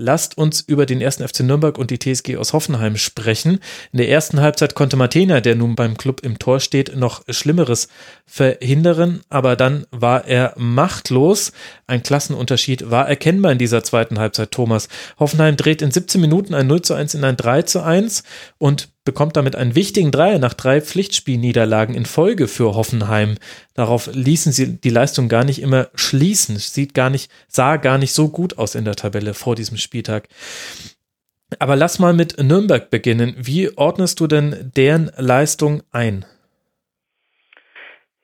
Lasst uns über den ersten FC Nürnberg und die TSG aus Hoffenheim sprechen. In der ersten Halbzeit konnte Martena, der nun beim Club im Tor steht, noch Schlimmeres verhindern, aber dann war er machtlos. Ein Klassenunterschied war erkennbar in dieser zweiten Halbzeit, Thomas. Hoffenheim dreht in 17 Minuten ein 0 zu 1 in ein 3 zu 1 und bekommt damit einen wichtigen Dreier nach drei Pflichtspielniederlagen in Folge für Hoffenheim. Darauf ließen sie die Leistung gar nicht immer schließen. Sieht gar nicht, sah gar nicht so gut aus in der Tabelle vor diesem Spieltag. Aber lass mal mit Nürnberg beginnen. Wie ordnest du denn deren Leistung ein?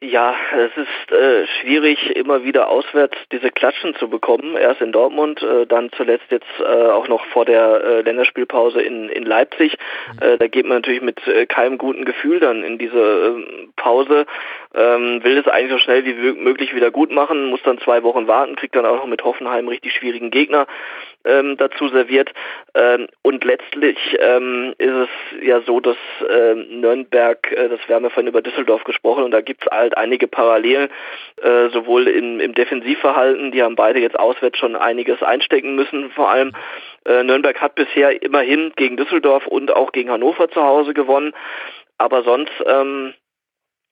Ja, es ist äh, schwierig, immer wieder auswärts diese Klatschen zu bekommen. Erst in Dortmund, äh, dann zuletzt jetzt äh, auch noch vor der äh, Länderspielpause in, in Leipzig. Äh, da geht man natürlich mit äh, keinem guten Gefühl dann in diese äh, Pause. Ähm, will es eigentlich so schnell wie möglich wieder gut machen, muss dann zwei Wochen warten, kriegt dann auch noch mit Hoffenheim richtig schwierigen Gegner ähm, dazu serviert. Ähm, und letztlich ähm, ist es ja so, dass ähm, Nürnberg, äh, das wir haben ja vorhin über Düsseldorf gesprochen, und da gibt es halt einige Parallelen, äh, sowohl in, im Defensivverhalten, die haben beide jetzt auswärts schon einiges einstecken müssen, vor allem äh, Nürnberg hat bisher immerhin gegen Düsseldorf und auch gegen Hannover zu Hause gewonnen, aber sonst ähm,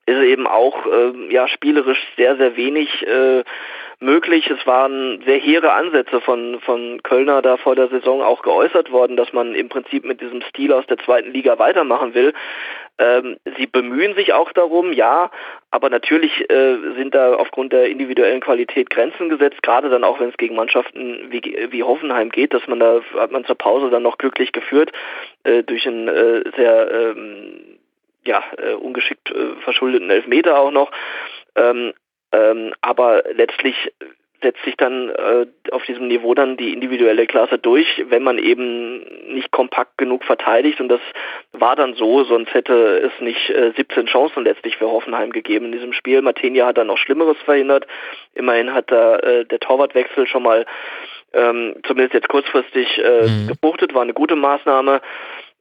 ist eben auch äh, ja spielerisch sehr sehr wenig äh, möglich. Es waren sehr hehre Ansätze von, von Kölner da vor der Saison auch geäußert worden, dass man im Prinzip mit diesem Stil aus der zweiten Liga weitermachen will. Ähm, sie bemühen sich auch darum, ja, aber natürlich äh, sind da aufgrund der individuellen Qualität Grenzen gesetzt, gerade dann auch, wenn es gegen Mannschaften wie, wie Hoffenheim geht, dass man da, hat man zur Pause dann noch glücklich geführt, äh, durch einen äh, sehr ähm, ja, äh, ungeschickt verschuldeten Elfmeter auch noch. Ähm, ähm, aber letztlich setzt sich dann äh, auf diesem Niveau dann die individuelle Klasse durch, wenn man eben nicht kompakt genug verteidigt. Und das war dann so, sonst hätte es nicht äh, 17 Chancen letztlich für Hoffenheim gegeben in diesem Spiel. Martinia hat dann noch Schlimmeres verhindert. Immerhin hat da äh, der Torwartwechsel schon mal ähm, zumindest jetzt kurzfristig äh, mhm. gefruchtet, war eine gute Maßnahme.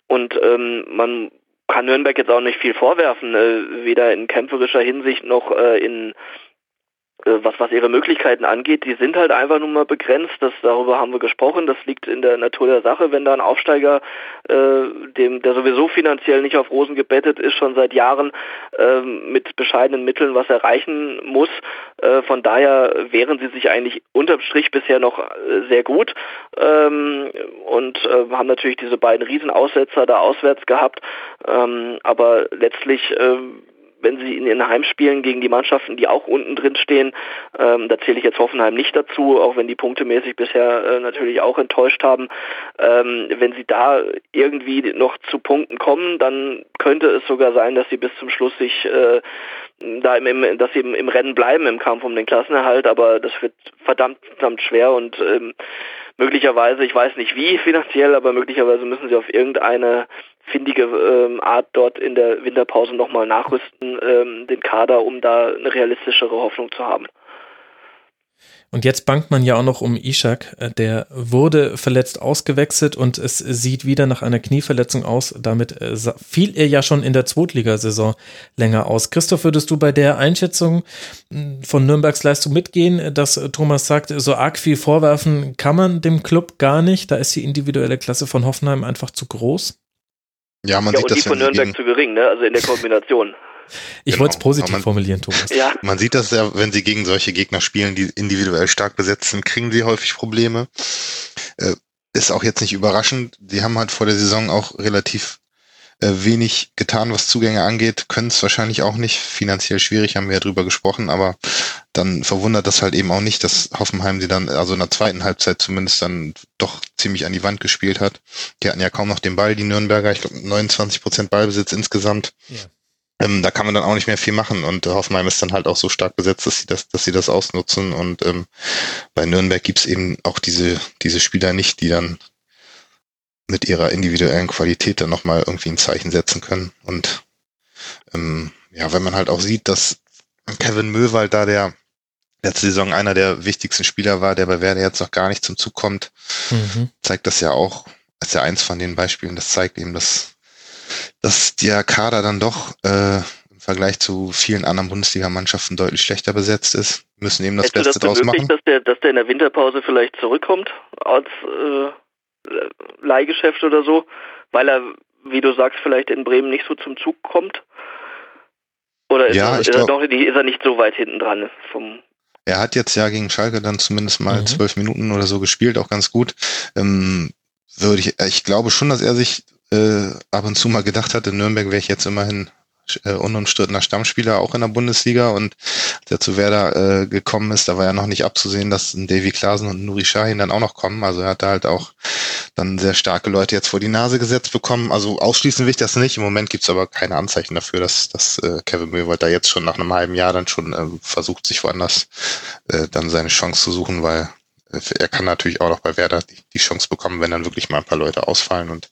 Und ähm, man kann Nürnberg jetzt auch nicht viel vorwerfen, äh, weder in kämpferischer Hinsicht noch äh, in was, was ihre Möglichkeiten angeht, die sind halt einfach nur mal begrenzt. Das, darüber haben wir gesprochen. Das liegt in der Natur der Sache. Wenn da ein Aufsteiger, äh, dem, der sowieso finanziell nicht auf Rosen gebettet ist, schon seit Jahren äh, mit bescheidenen Mitteln was erreichen muss. Äh, von daher wehren sie sich eigentlich unterm Strich bisher noch äh, sehr gut ähm, und äh, haben natürlich diese beiden Riesenaussetzer da auswärts gehabt. Ähm, aber letztlich äh, wenn sie in ihren Heimspielen gegen die Mannschaften, die auch unten drin stehen, ähm, da zähle ich jetzt Hoffenheim nicht dazu, auch wenn die punktemäßig bisher äh, natürlich auch enttäuscht haben, ähm, wenn sie da irgendwie noch zu Punkten kommen, dann könnte es sogar sein, dass sie bis zum Schluss sich äh, da im, im, dass sie im, im Rennen bleiben im Kampf um den Klassenerhalt, aber das wird verdammt, verdammt schwer und ähm, möglicherweise, ich weiß nicht wie finanziell, aber möglicherweise müssen sie auf irgendeine findige ähm, Art dort in der Winterpause nochmal nachrüsten, ähm, den Kader, um da eine realistischere Hoffnung zu haben. Und jetzt bangt man ja auch noch um Ishak. Äh, der wurde verletzt ausgewechselt und es sieht wieder nach einer Knieverletzung aus. Damit äh, fiel er ja schon in der Zweitligasaison länger aus. Christoph, würdest du bei der Einschätzung hm, von Nürnbergs Leistung mitgehen, dass Thomas sagt, so arg viel vorwerfen kann man dem Club gar nicht? Da ist die individuelle Klasse von Hoffenheim einfach zu groß? Ja, man ja, sieht und das die von Nürnberg zu gering, ne? Also in der Kombination. Ich genau. wollte es positiv man, formulieren, Thomas. Ja. Man sieht das ja, wenn sie gegen solche Gegner spielen, die individuell stark besetzt sind, kriegen sie häufig Probleme. Äh, ist auch jetzt nicht überraschend. Die haben halt vor der Saison auch relativ wenig getan, was Zugänge angeht, können es wahrscheinlich auch nicht. Finanziell schwierig, haben wir ja drüber gesprochen, aber dann verwundert das halt eben auch nicht, dass Hoffenheim sie dann, also in der zweiten Halbzeit zumindest dann doch ziemlich an die Wand gespielt hat. Die hatten ja kaum noch den Ball, die Nürnberger, ich glaube 29 Prozent Ballbesitz insgesamt. Ja. Ähm, da kann man dann auch nicht mehr viel machen und äh, Hoffenheim ist dann halt auch so stark besetzt, dass sie das, dass sie das ausnutzen und ähm, bei Nürnberg gibt's eben auch diese, diese Spieler nicht, die dann mit ihrer individuellen Qualität dann nochmal irgendwie ein Zeichen setzen können. Und ähm, ja, wenn man halt auch sieht, dass Kevin Möwald da der letzte Saison einer der wichtigsten Spieler war, der bei Werder jetzt noch gar nicht zum Zug kommt, mhm. zeigt das ja auch, ist ja eins von den Beispielen, das zeigt eben, dass, dass der Kader dann doch äh, im Vergleich zu vielen anderen Bundesligamannschaften deutlich schlechter besetzt ist, müssen eben das Hättest Beste das draus machen. Dass der, dass der in der Winterpause vielleicht zurückkommt als äh, Leihgeschäft oder so, weil er, wie du sagst, vielleicht in Bremen nicht so zum Zug kommt? Oder ist, ja, er, ist, glaub, er, doch, ist er nicht so weit hinten dran vom er hat jetzt ja gegen Schalke dann zumindest mal mhm. zwölf Minuten oder so gespielt, auch ganz gut. Ähm, würde ich, ich glaube schon, dass er sich äh, ab und zu mal gedacht hat, in Nürnberg wäre ich jetzt immerhin äh, unumstrittener Stammspieler auch in der Bundesliga und der zu Werder äh, gekommen ist, da war ja noch nicht abzusehen, dass ein Davy Klaasen und Nuri Sahin dann auch noch kommen. Also er hat da halt auch dann sehr starke Leute jetzt vor die Nase gesetzt bekommen. Also ausschließen will ich das nicht. Im Moment gibt's aber keine Anzeichen dafür, dass, dass äh, Kevin Möwald da jetzt schon nach einem halben Jahr dann schon äh, versucht, sich woanders äh, dann seine Chance zu suchen, weil er kann natürlich auch noch bei Werder die, die, Chance bekommen, wenn dann wirklich mal ein paar Leute ausfallen und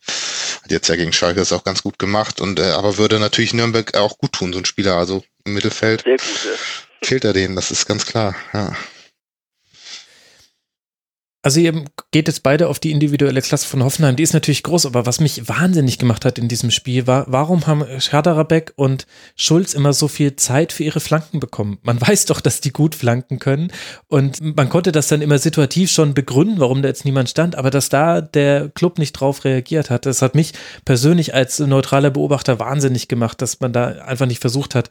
hat jetzt ja gegen Schalke das auch ganz gut gemacht und äh, aber würde natürlich Nürnberg auch gut tun, so ein Spieler, also im Mittelfeld fehlt er denen, das ist ganz klar, ja. Also ihr geht jetzt beide auf die individuelle Klasse von Hoffenheim, die ist natürlich groß, aber was mich wahnsinnig gemacht hat in diesem Spiel war, warum haben Schaderabek und Schulz immer so viel Zeit für ihre Flanken bekommen? Man weiß doch, dass die gut flanken können. Und man konnte das dann immer situativ schon begründen, warum da jetzt niemand stand, aber dass da der Club nicht drauf reagiert hat, das hat mich persönlich als neutraler Beobachter wahnsinnig gemacht, dass man da einfach nicht versucht hat,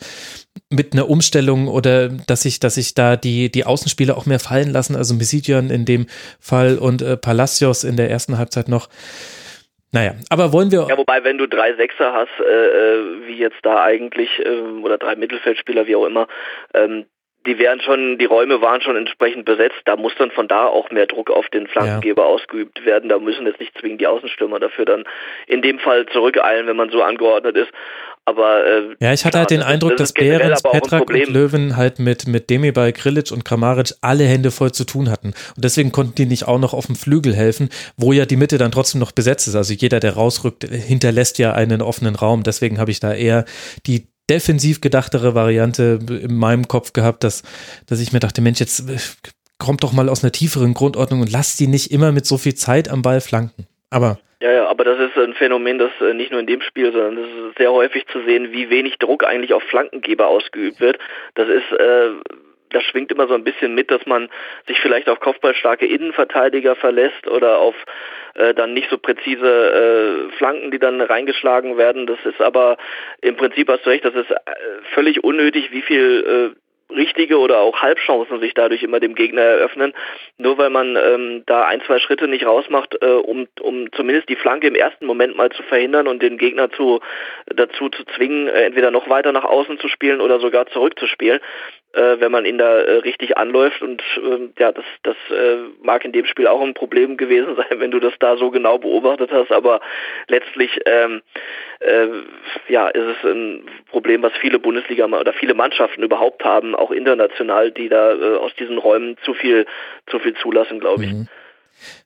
mit einer Umstellung oder dass sich, dass sich da die, die Außenspieler auch mehr fallen lassen, also Misidian in dem Fall und äh, Palacios in der ersten Halbzeit noch. Naja, aber wollen wir. Ja, wobei, wenn du drei Sechser hast, äh, äh, wie jetzt da eigentlich, äh, oder drei Mittelfeldspieler, wie auch immer, ähm, die wären schon, die Räume waren schon entsprechend besetzt. Da muss dann von da auch mehr Druck auf den Flankengeber ja. ausgeübt werden. Da müssen jetzt nicht zwingend die Außenstürmer dafür dann in dem Fall zurückeilen, wenn man so angeordnet ist. Aber äh, ja, ich hatte halt den Eindruck, das dass Behrens, Petrak und Löwen halt mit mit Demirbay, Krilic und Kramaric alle Hände voll zu tun hatten und deswegen konnten die nicht auch noch auf dem Flügel helfen, wo ja die Mitte dann trotzdem noch besetzt ist. Also jeder, der rausrückt, hinterlässt ja einen offenen Raum. Deswegen habe ich da eher die defensiv gedachtere Variante in meinem Kopf gehabt, dass, dass ich mir dachte, Mensch, jetzt äh, kommt doch mal aus einer tieferen Grundordnung und lasst die nicht immer mit so viel Zeit am Ball flanken. Aber ja, ja, aber das ist ein Phänomen, das äh, nicht nur in dem Spiel, sondern das ist sehr häufig zu sehen, wie wenig Druck eigentlich auf Flankengeber ausgeübt wird. Das ist äh, das schwingt immer so ein bisschen mit, dass man sich vielleicht auf kopfballstarke Innenverteidiger verlässt oder auf äh, dann nicht so präzise äh, Flanken, die dann reingeschlagen werden. Das ist aber im Prinzip hast du recht, das ist äh, völlig unnötig, wie viel äh, richtige oder auch Halbchancen sich dadurch immer dem Gegner eröffnen, nur weil man ähm, da ein, zwei Schritte nicht rausmacht, äh, um, um zumindest die Flanke im ersten Moment mal zu verhindern und den Gegner zu, dazu zu zwingen, äh, entweder noch weiter nach außen zu spielen oder sogar zurückzuspielen äh, wenn man ihn da äh, richtig anläuft. Und ähm, ja, das, das äh, mag in dem Spiel auch ein Problem gewesen sein, wenn du das da so genau beobachtet hast. Aber letztlich ähm, äh, ja, ist es ein Problem, was viele Bundesliga oder viele Mannschaften überhaupt haben, auch international, die da äh, aus diesen Räumen zu viel, zu viel zulassen, glaube ich. Mhm.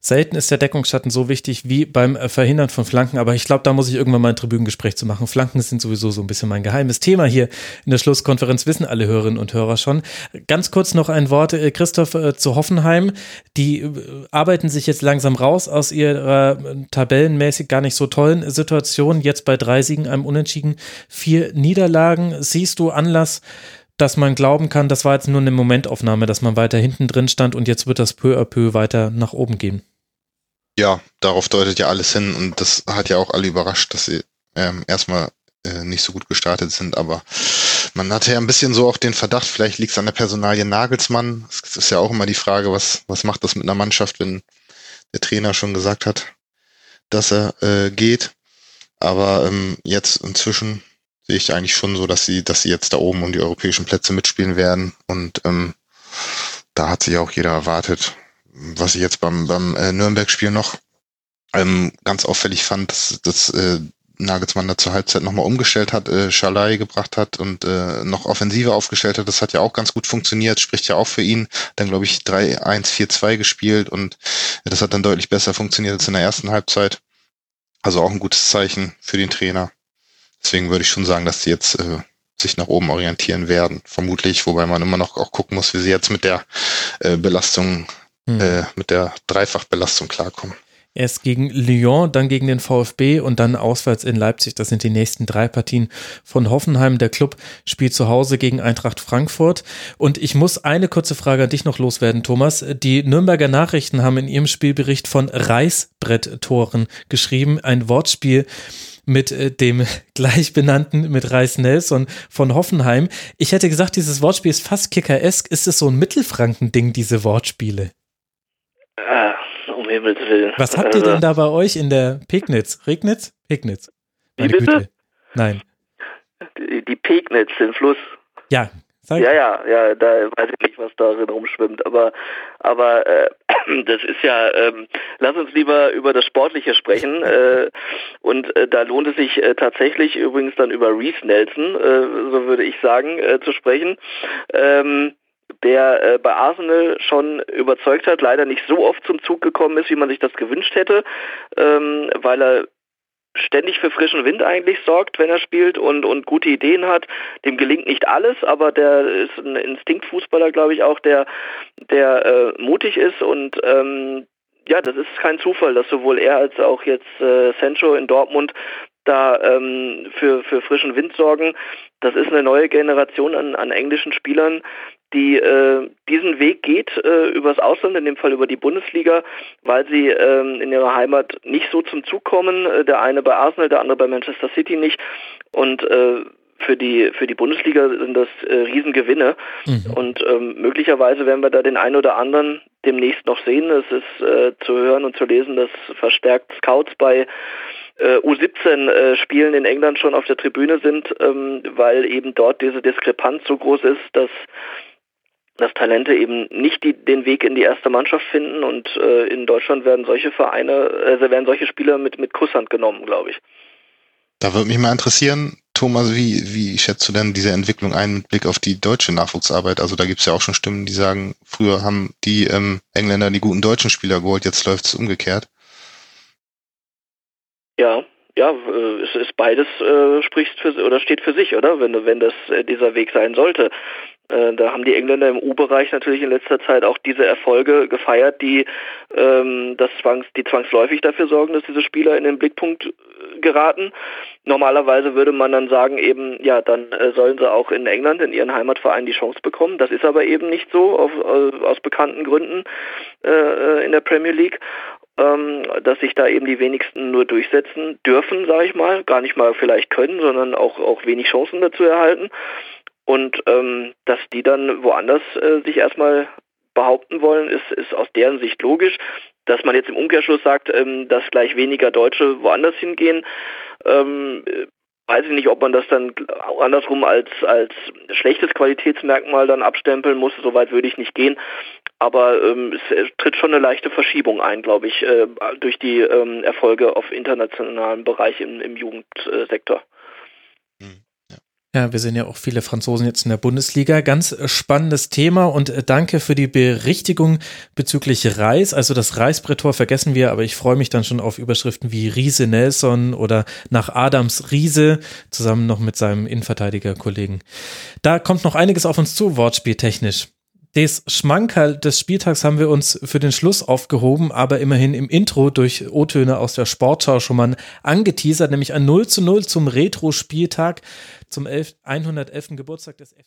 Selten ist der Deckungsschatten so wichtig wie beim äh, Verhindern von Flanken, aber ich glaube, da muss ich irgendwann mal ein Tribünengespräch zu machen. Flanken sind sowieso so ein bisschen mein geheimes Thema hier in der Schlusskonferenz, wissen alle Hörerinnen und Hörer schon. Ganz kurz noch ein Wort, äh, Christoph, äh, zu Hoffenheim. Die arbeiten sich jetzt langsam raus aus ihrer tabellenmäßig gar nicht so tollen Situation. Jetzt bei drei Siegen, einem Unentschieden, vier Niederlagen. Siehst du Anlass, dass man glauben kann, das war jetzt nur eine Momentaufnahme, dass man weiter hinten drin stand und jetzt wird das peu à peu weiter nach oben gehen. Ja, darauf deutet ja alles hin und das hat ja auch alle überrascht, dass sie ähm, erstmal äh, nicht so gut gestartet sind, aber man hatte ja ein bisschen so auch den Verdacht, vielleicht liegt es an der Personalie Nagelsmann. Es ist ja auch immer die Frage, was, was macht das mit einer Mannschaft, wenn der Trainer schon gesagt hat, dass er äh, geht. Aber ähm, jetzt inzwischen sehe ich eigentlich schon so, dass sie, dass sie jetzt da oben um die europäischen Plätze mitspielen werden. Und ähm, da hat sich auch jeder erwartet. Was ich jetzt beim, beim äh, Nürnberg-Spiel noch ähm, ganz auffällig fand, dass, dass äh, Nagelsmann da zur Halbzeit nochmal umgestellt hat, äh, Schalai gebracht hat und äh, noch offensiver aufgestellt hat. Das hat ja auch ganz gut funktioniert, spricht ja auch für ihn. Dann, glaube ich, 3-1-4-2 gespielt und das hat dann deutlich besser funktioniert als in der ersten Halbzeit. Also auch ein gutes Zeichen für den Trainer. Deswegen würde ich schon sagen, dass die jetzt äh, sich nach oben orientieren werden, vermutlich, wobei man immer noch auch gucken muss, wie sie jetzt mit der äh, Belastung, hm. äh, mit der Dreifachbelastung klarkommen. Erst gegen Lyon, dann gegen den VfB und dann auswärts in Leipzig. Das sind die nächsten drei Partien von Hoffenheim. Der Club spielt zu Hause gegen Eintracht Frankfurt. Und ich muss eine kurze Frage an dich noch loswerden, Thomas. Die Nürnberger Nachrichten haben in ihrem Spielbericht von Reißbretttoren geschrieben. Ein Wortspiel mit äh, dem gleichbenannten, mit Reis Nelson von Hoffenheim. Ich hätte gesagt, dieses Wortspiel ist fast kickeresk. Ist es so ein Mittelfranken-Ding, diese Wortspiele? Ah um Himmels Willen. Was habt ihr denn also da bei euch in der Pegnitz? Regnitz? Pegnitz. Meine Wie bitte? Güte. Nein. Die, die Pegnitz, den Fluss. Ja, Sag ja, ja, ja, da weiß ich nicht, was darin rumschwimmt, aber aber äh, das ist ja, ähm, lass uns lieber über das Sportliche sprechen äh, und äh, da lohnt es sich äh, tatsächlich übrigens dann über Reese Nelson, äh, so würde ich sagen, äh, zu sprechen. Ähm, der äh, bei Arsenal schon überzeugt hat, leider nicht so oft zum Zug gekommen ist, wie man sich das gewünscht hätte, ähm, weil er ständig für frischen Wind eigentlich sorgt, wenn er spielt und, und gute Ideen hat. Dem gelingt nicht alles, aber der ist ein Instinktfußballer, glaube ich, auch, der, der äh, mutig ist und ähm, ja, das ist kein Zufall, dass sowohl er als auch jetzt äh, Sancho in Dortmund da ähm, für, für frischen Wind sorgen. Das ist eine neue Generation an, an englischen Spielern, die äh, diesen Weg geht äh, übers Ausland, in dem Fall über die Bundesliga, weil sie ähm, in ihrer Heimat nicht so zum Zug kommen. Äh, der eine bei Arsenal, der andere bei Manchester City nicht. Und äh, für die für die Bundesliga sind das äh, Riesengewinne mhm. und ähm, möglicherweise werden wir da den einen oder anderen demnächst noch sehen. Es ist äh, zu hören und zu lesen, dass verstärkt Scouts bei äh, U17 äh, Spielen in England schon auf der Tribüne sind, ähm, weil eben dort diese Diskrepanz so groß ist, dass dass Talente eben nicht die, den Weg in die erste Mannschaft finden und äh, in Deutschland werden solche Vereine, also werden solche Spieler mit, mit Kusshand genommen, glaube ich. Da würde mich mal interessieren, Thomas, wie, wie schätzt du denn diese Entwicklung ein mit Blick auf die deutsche Nachwuchsarbeit? Also da gibt es ja auch schon Stimmen, die sagen, früher haben die ähm, Engländer die guten deutschen Spieler geholt, jetzt läuft es umgekehrt. Ja, ja, äh, es ist beides äh, spricht für oder steht für sich, oder? Wenn wenn das äh, dieser Weg sein sollte. Äh, da haben die Engländer im U-Bereich natürlich in letzter Zeit auch diese Erfolge gefeiert, die ähm, das zwangs, die zwangsläufig dafür sorgen, dass diese Spieler in den Blickpunkt äh, geraten. Normalerweise würde man dann sagen, eben, ja, dann sollen sie auch in England, in ihren Heimatverein, die Chance bekommen. Das ist aber eben nicht so, auf, aus bekannten Gründen in der Premier League ähm, dass sich da eben die wenigsten nur durchsetzen dürfen, sage ich mal, gar nicht mal vielleicht können, sondern auch, auch wenig Chancen dazu erhalten. Und ähm, dass die dann woanders äh, sich erstmal behaupten wollen, ist, ist aus deren Sicht logisch. Dass man jetzt im Umkehrschluss sagt, ähm, dass gleich weniger Deutsche woanders hingehen, ähm, weiß ich nicht, ob man das dann andersrum als, als schlechtes Qualitätsmerkmal dann abstempeln muss. Soweit würde ich nicht gehen. Aber ähm, es tritt schon eine leichte Verschiebung ein, glaube ich, äh, durch die ähm, Erfolge auf internationalem Bereich im, im Jugendsektor. Ja, wir sehen ja auch viele Franzosen jetzt in der Bundesliga. Ganz spannendes Thema und äh, danke für die Berichtigung bezüglich Reis. Also das Reisbrettor vergessen wir, aber ich freue mich dann schon auf Überschriften wie Riese Nelson oder nach Adams Riese, zusammen noch mit seinem Innenverteidigerkollegen. Da kommt noch einiges auf uns zu, wortspieltechnisch. Das Schmankerl des Spieltags haben wir uns für den Schluss aufgehoben, aber immerhin im Intro durch O-Töne aus der Sportschau schon mal angeteasert, nämlich ein 0 zu 0 zum Retro-Spieltag zum 11, 111. Geburtstag des F